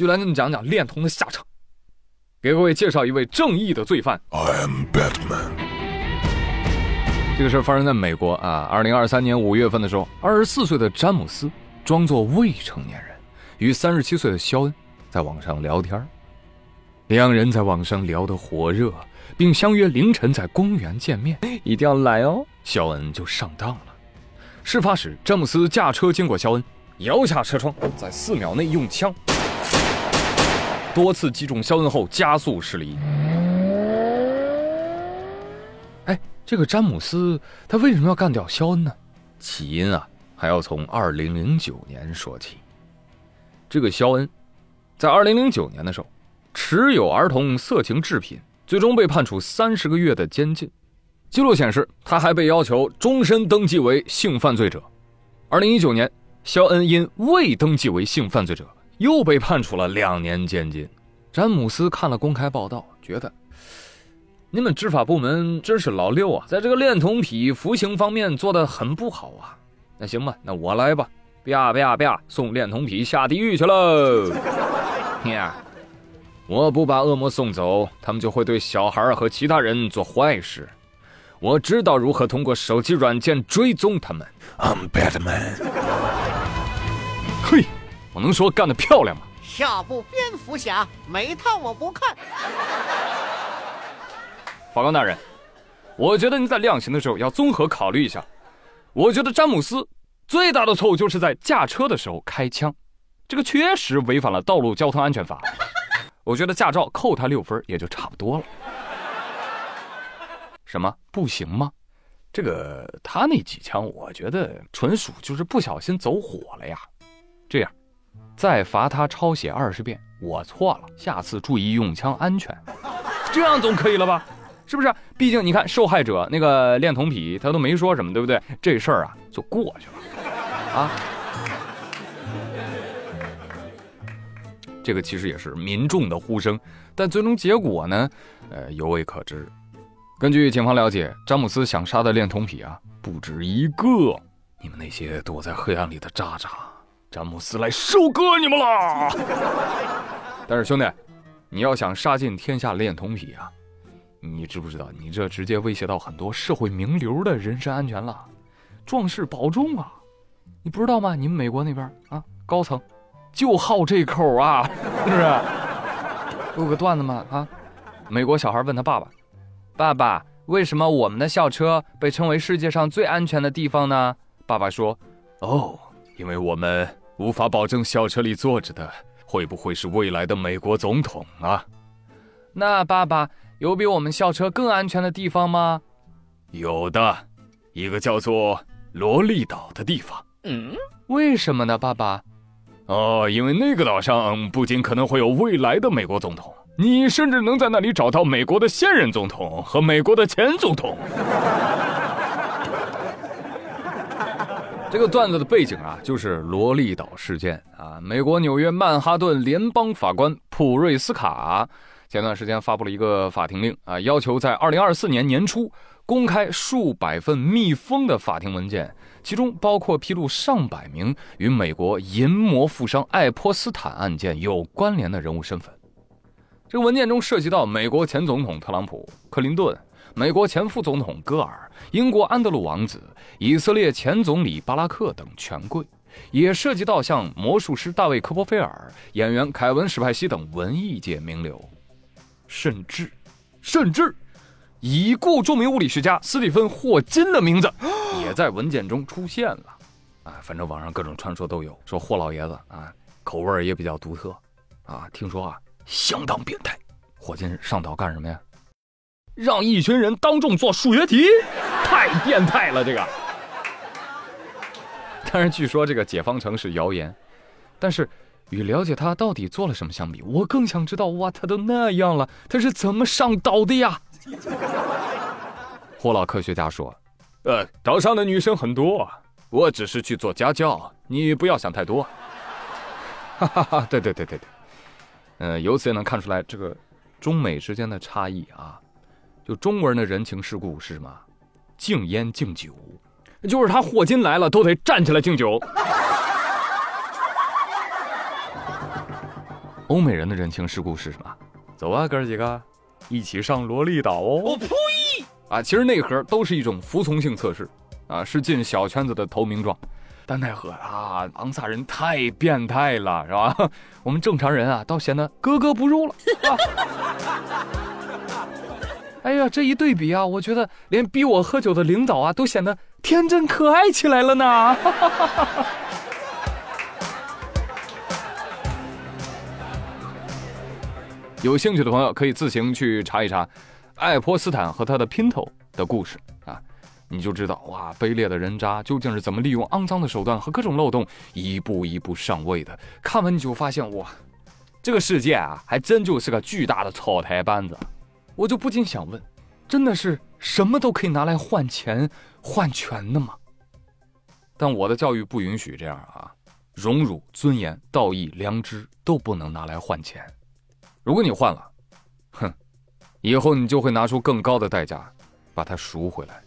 就来给你们讲讲恋童的下场。给各位介绍一位正义的罪犯。I am Batman。这个事儿发生在美国啊，二零二三年五月份的时候，二十四岁的詹姆斯装作未成年人，与三十七岁的肖恩在网上聊天两人在网上聊得火热，并相约凌晨在公园见面，一定要来哦。肖恩就上当了。事发时，詹姆斯驾车经过肖恩，摇下车窗，在四秒内用枪。多次击中肖恩后加速驶离。哎，这个詹姆斯他为什么要干掉肖恩呢？起因啊，还要从二零零九年说起。这个肖恩，在二零零九年的时候，持有儿童色情制品，最终被判处三十个月的监禁。记录显示，他还被要求终身登记为性犯罪者。二零一九年，肖恩因未登记为性犯罪者。又被判处了两年监禁。詹姆斯看了公开报道，觉得你们执法部门真是老六啊，在这个恋童癖服刑方面做的很不好啊。那行吧，那我来吧，啪啪啪，送恋童癖下地狱去喽。呀，我不把恶魔送走，他们就会对小孩和其他人做坏事。我知道如何通过手机软件追踪他们。I'm Batman。嘿。我能说干得漂亮吗？下部蝙蝠侠没套我不看。法官大人，我觉得您在量刑的时候要综合考虑一下。我觉得詹姆斯最大的错误就是在驾车的时候开枪，这个确实违反了道路交通安全法。我觉得驾照扣他六分也就差不多了。什么不行吗？这个他那几枪，我觉得纯属就是不小心走火了呀。这样。再罚他抄写二十遍，我错了，下次注意用枪安全，这样总可以了吧？是不是？毕竟你看，受害者那个恋童癖，他都没说什么，对不对？这事儿啊，就过去了啊。这个其实也是民众的呼声，但最终结果呢，呃，犹未可知。根据警方了解，詹姆斯想杀的恋童癖啊，不止一个。你们那些躲在黑暗里的渣渣。詹姆斯来收割你们了，但是兄弟，你要想杀尽天下恋童癖啊，你知不知道你这直接威胁到很多社会名流的人身安全了？壮士保重啊！你不知道吗？你们美国那边啊，高层就好这口啊，是不是？有个段子嘛？啊，美国小孩问他爸爸：“爸爸，为什么我们的校车被称为世界上最安全的地方呢？”爸爸说：“哦，因为我们。”无法保证校车里坐着的会不会是未来的美国总统啊？那爸爸有比我们校车更安全的地方吗？有的，一个叫做萝莉岛的地方。嗯，为什么呢，爸爸？哦，因为那个岛上不仅可能会有未来的美国总统，你甚至能在那里找到美国的现任总统和美国的前总统。这个段子的背景啊，就是萝莉岛事件啊。美国纽约曼哈顿联邦法官普瑞斯卡前段时间发布了一个法庭令啊，要求在二零二四年年初公开数百份密封的法庭文件，其中包括披露上百名与美国淫魔富商爱泼斯坦案件有关联的人物身份。这文件中涉及到美国前总统特朗普、克林顿。美国前副总统戈尔、英国安德鲁王子、以色列前总理巴拉克等权贵，也涉及到像魔术师大卫·科波菲尔、演员凯文·史派西等文艺界名流，甚至，甚至，已故著名物理学家斯蒂芬·霍金的名字也在文件中出现了。啊，反正网上各种传说都有，说霍老爷子啊，口味也比较独特，啊，听说啊，相当变态。火箭上岛干什么呀？让一群人当众做数学题，太变态了！这个，当然，据说这个解方程是谣言，但是与了解他到底做了什么相比，我更想知道哇，他都那样了，他是怎么上岛的呀？霍老科学家说：“呃，岛上的女生很多，我只是去做家教，你不要想太多。”哈哈哈，对对对对对，嗯，由此也能看出来这个中美之间的差异啊。就中国人的人情世故是什么？敬烟敬酒，就是他霍金来了都得站起来敬酒。欧美人的人情世故是什么？走啊，哥儿几个，一起上萝莉岛哦！我呸！啊，其实内核都是一种服从性测试，啊，是进小圈子的投名状。但奈何啊，昂萨人太变态了，是吧？我们正常人啊，倒显得格格不入了。哎呀，这一对比啊，我觉得连逼我喝酒的领导啊，都显得天真可爱起来了呢。有兴趣的朋友可以自行去查一查爱泼斯坦和他的姘头的故事啊，你就知道哇，卑劣的人渣究竟是怎么利用肮脏的手段和各种漏洞一步一步上位的。看完你就发现哇，这个世界啊，还真就是个巨大的草台班子。我就不禁想问，真的是什么都可以拿来换钱换权的吗？但我的教育不允许这样啊，荣辱、尊严、道义、良知都不能拿来换钱。如果你换了，哼，以后你就会拿出更高的代价把它赎回来。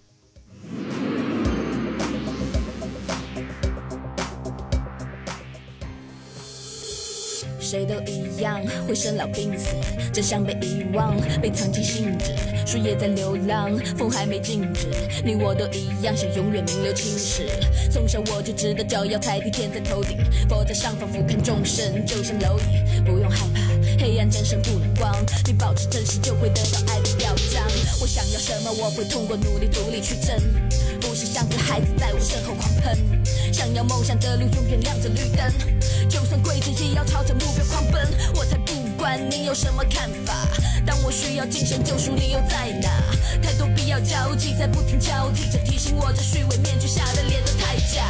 谁都一样会生老病死，真相被遗忘，被藏进信纸。树叶在流浪，风还没静止。你我都一样，想永远名留青史。从小我就知道，脚要踩地，天在头顶。佛在上方俯瞰众生，就像蝼蚁，不用害怕，黑暗战胜不了光。你保持真实，就会得到爱的表彰。我想要什么，我会通过努力独立去争，不是像个孩子在我身后狂喷。想要梦想的路，永远亮着绿灯，就算跪着也要朝着目标。狂奔，我才不管你有什么看法。当我需要精神救赎，你又在哪？太多必要交际，在不停交替着提醒我，这虚伪面具下的脸都太假。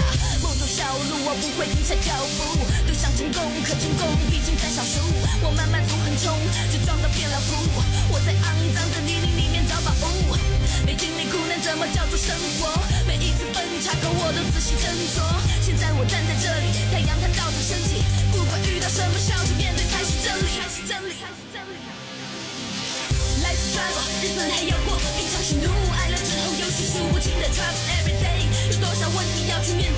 小路，我不会停下脚步，都想成功，可成功毕竟在少数。我慢慢从横冲，就撞到变了谱。我在肮脏的泥泞里面找宝物，没经历苦难怎么叫做生活？每一次分岔口，我都仔细斟酌。现在我站在这里，太阳它照着升起，不管遇到什么，笑着面对才是真理。Life struggle，日子还要过，平常喜怒哀乐之后，又是数不清的 troubles every day，有多少问题要去面？